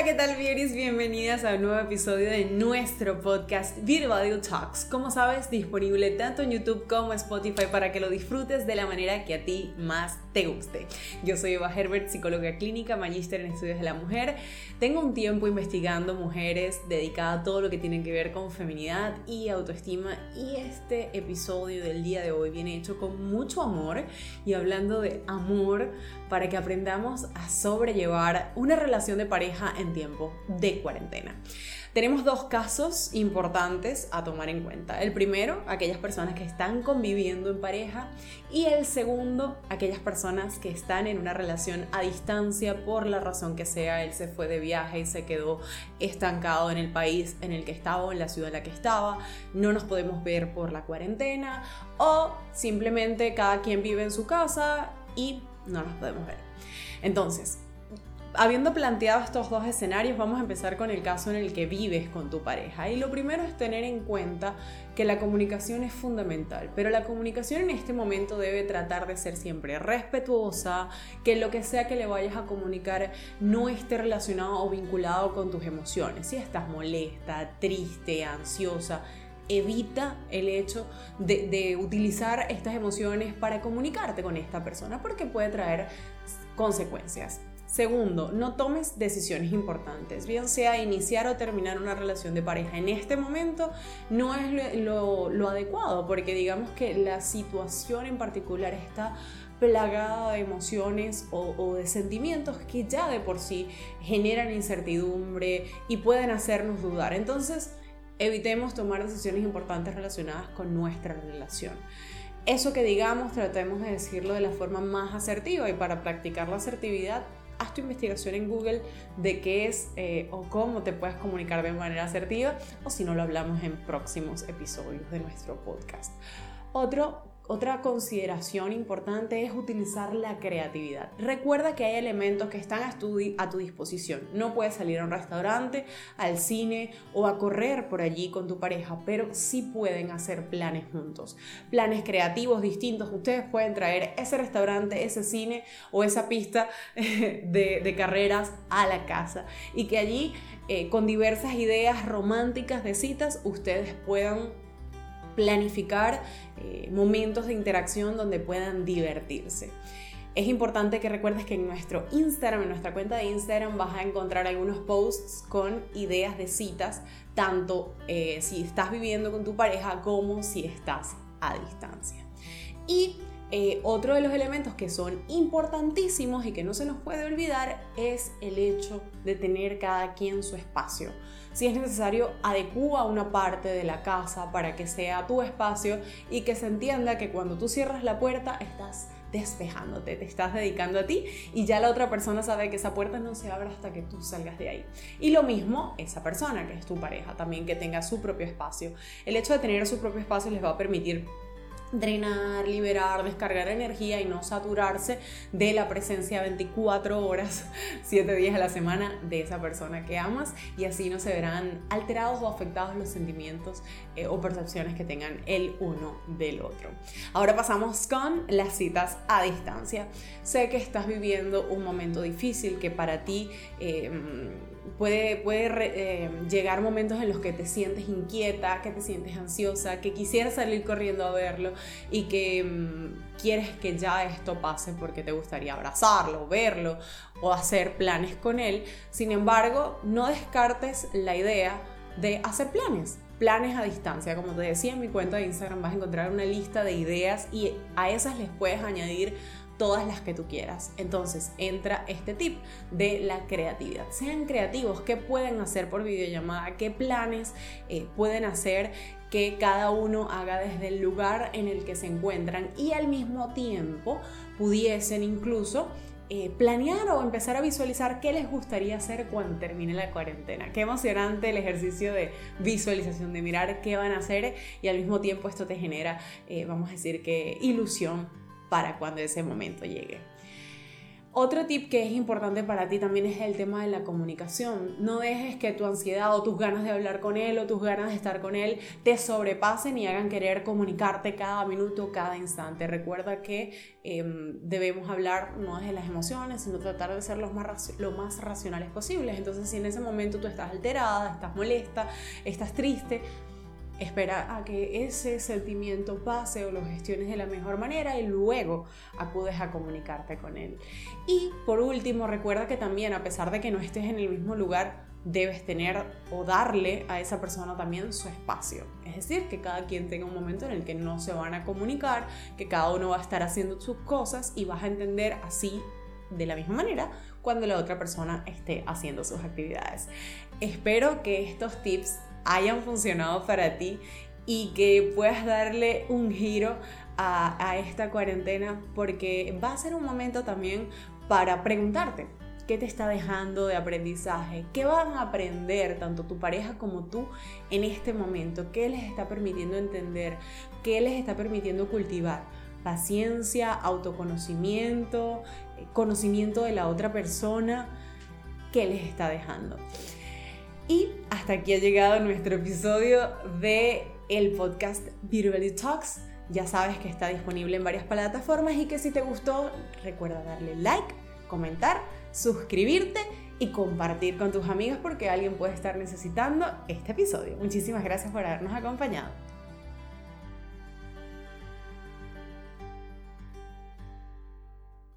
Hola, ¿qué tal, beauties? Bienvenidas a un nuevo episodio de nuestro podcast Beauty Value Talks. Como sabes, disponible tanto en YouTube como en Spotify para que lo disfrutes de la manera que a ti más te guste. Yo soy Eva Herbert, psicóloga clínica, magíster en estudios de la mujer. Tengo un tiempo investigando mujeres dedicada a todo lo que tiene que ver con feminidad y autoestima y este episodio del día de hoy viene hecho con mucho amor y hablando de amor para que aprendamos a sobrellevar una relación de pareja en tiempo de cuarentena. Tenemos dos casos importantes a tomar en cuenta. El primero, aquellas personas que están conviviendo en pareja y el segundo, aquellas personas que están en una relación a distancia por la razón que sea. Él se fue de viaje y se quedó estancado en el país en el que estaba o en la ciudad en la que estaba. No nos podemos ver por la cuarentena o simplemente cada quien vive en su casa y no nos podemos ver. Entonces, habiendo planteado estos dos escenarios, vamos a empezar con el caso en el que vives con tu pareja. Y lo primero es tener en cuenta que la comunicación es fundamental, pero la comunicación en este momento debe tratar de ser siempre respetuosa, que lo que sea que le vayas a comunicar no esté relacionado o vinculado con tus emociones. Si estás molesta, triste, ansiosa, evita el hecho de, de, utilizar estas emociones para comunicarte con esta persona porque puede traer consecuencias. Segundo, no tomes decisiones importantes, bien sea iniciar o terminar una relación de pareja. En este momento no es lo, adecuado, porque digamos que la situación en particular está plagada de emociones o, o, de sentimientos que ya de por sí generan incertidumbre y pueden hacernos dudar. Entonces, evitemos tomar decisiones importantes relacionadas con nuestra relación. Eso que digamos, tratemos de decirlo de la forma más asertiva y para practicar la asertividad haz tu investigación en Google de qué es eh, o cómo te puedes comunicar de manera asertiva o si no lo hablamos en próximos episodios de nuestro podcast. Otro otra consideración importante es utilizar la creatividad. Recuerda que hay elementos que están a tu, disposición. No puedes salir a un restaurante, al cine o a correr por allí con tu pareja, pero sí pueden hacer planes juntos. Planes creativos distintos. Ustedes pueden traer ese restaurante, ese cine o esa pista de, de carreras a la casa y que allí eh, con diversas ideas románticas de citas ustedes puedan planificar eh, momentos de interacción donde puedan divertirse. Es importante que recuerdes que en nuestro Instagram, en nuestra cuenta de Instagram, vas a encontrar algunos posts con ideas de citas, tanto eh, si estás viviendo con tu pareja como si estás a distancia. Y eh, otro de los elementos que son importantísimos y que no se nos puede olvidar es el hecho de tener cada quien su espacio. Si es necesario, adecúa una parte de la casa para que sea tu espacio y que se entienda que cuando tú cierras la puerta estás despejándote, te estás dedicando a ti y ya la otra persona sabe que esa puerta no se abre hasta que tú salgas de ahí. Y lo mismo esa persona que es tu pareja, también que tenga su propio espacio. El hecho de tener su propio espacio les va a permitir drenar, liberar, descargar energía y no saturarse de la presencia 24 horas, 7 días a la semana de esa persona que amas y así no se verán alterados o afectados los sentimientos eh, o percepciones que tengan el uno del otro. Ahora pasamos con las citas a distancia. Sé que estás viviendo un momento difícil que para ti... Eh, puede, puede eh, llegar momentos en los que te sientes inquieta, que te sientes ansiosa, que quisieras salir corriendo a verlo y que mm, quieres que ya esto pase porque te gustaría abrazarlo, verlo o hacer planes con él. Sin embargo, no descartes la idea de hacer planes planes a distancia. Como te decía en mi cuenta de Instagram vas a encontrar una lista de ideas y a esas les puedes añadir todas las que tú quieras. Entonces entra este tip de la creatividad. Sean creativos, ¿qué pueden hacer por videollamada? ¿Qué planes eh, pueden hacer que cada uno haga desde el lugar en el que se encuentran y al mismo tiempo pudiesen incluso eh, planear o empezar a visualizar qué les gustaría hacer cuando termine la cuarentena. Qué emocionante el ejercicio de visualización, de mirar qué van a hacer y al mismo tiempo esto te genera, eh, vamos a decir que, ilusión para cuando ese momento llegue. Otro tip que es importante para ti también es el tema de la comunicación. No dejes que tu ansiedad o tus ganas de hablar con él o tus ganas de estar con él te sobrepasen y hagan querer comunicarte cada minuto, cada instante. Recuerda que em, debemos hablar no desde las emociones, sino tratar de ser los lo más racionales posibles. Entonces, si en ese momento tú estás alterada, estás molesta, estás triste, espera a que ese sentimiento pase o lo gestiones de la mejor manera y luego acudes a comunicarte con él. Y por último, recuerda que también a pesar de que no estés en el mismo lugar, debes tener o darle a esa persona también su espacio. Es decir, que cada quien tenga un momento en el que no se van a comunicar, que cada uno va a estar haciendo sus cosas y vas a entender así de la misma manera cuando la otra persona esté haciendo sus actividades. Espero que estos tips hayan funcionado para ti y que puedas darle un giro a, esta cuarentena porque va a ser un momento también para preguntarte qué te está dejando de aprendizaje, qué van a aprender tanto tu pareja como tú en este momento, qué les está permitiendo entender, qué les está permitiendo cultivar. Paciencia, autoconocimiento, eh, conocimiento de la otra persona, qué les está dejando. Hasta aquí ha llegado nuestro episodio de el podcast Beauty Talks. Ya sabes que está disponible en varias plataformas y que si te gustó, recuerda darle like, comentar, suscribirte y compartir con tus amigos porque alguien puede estar necesitando este episodio. Muchísimas gracias por habernos acompañado.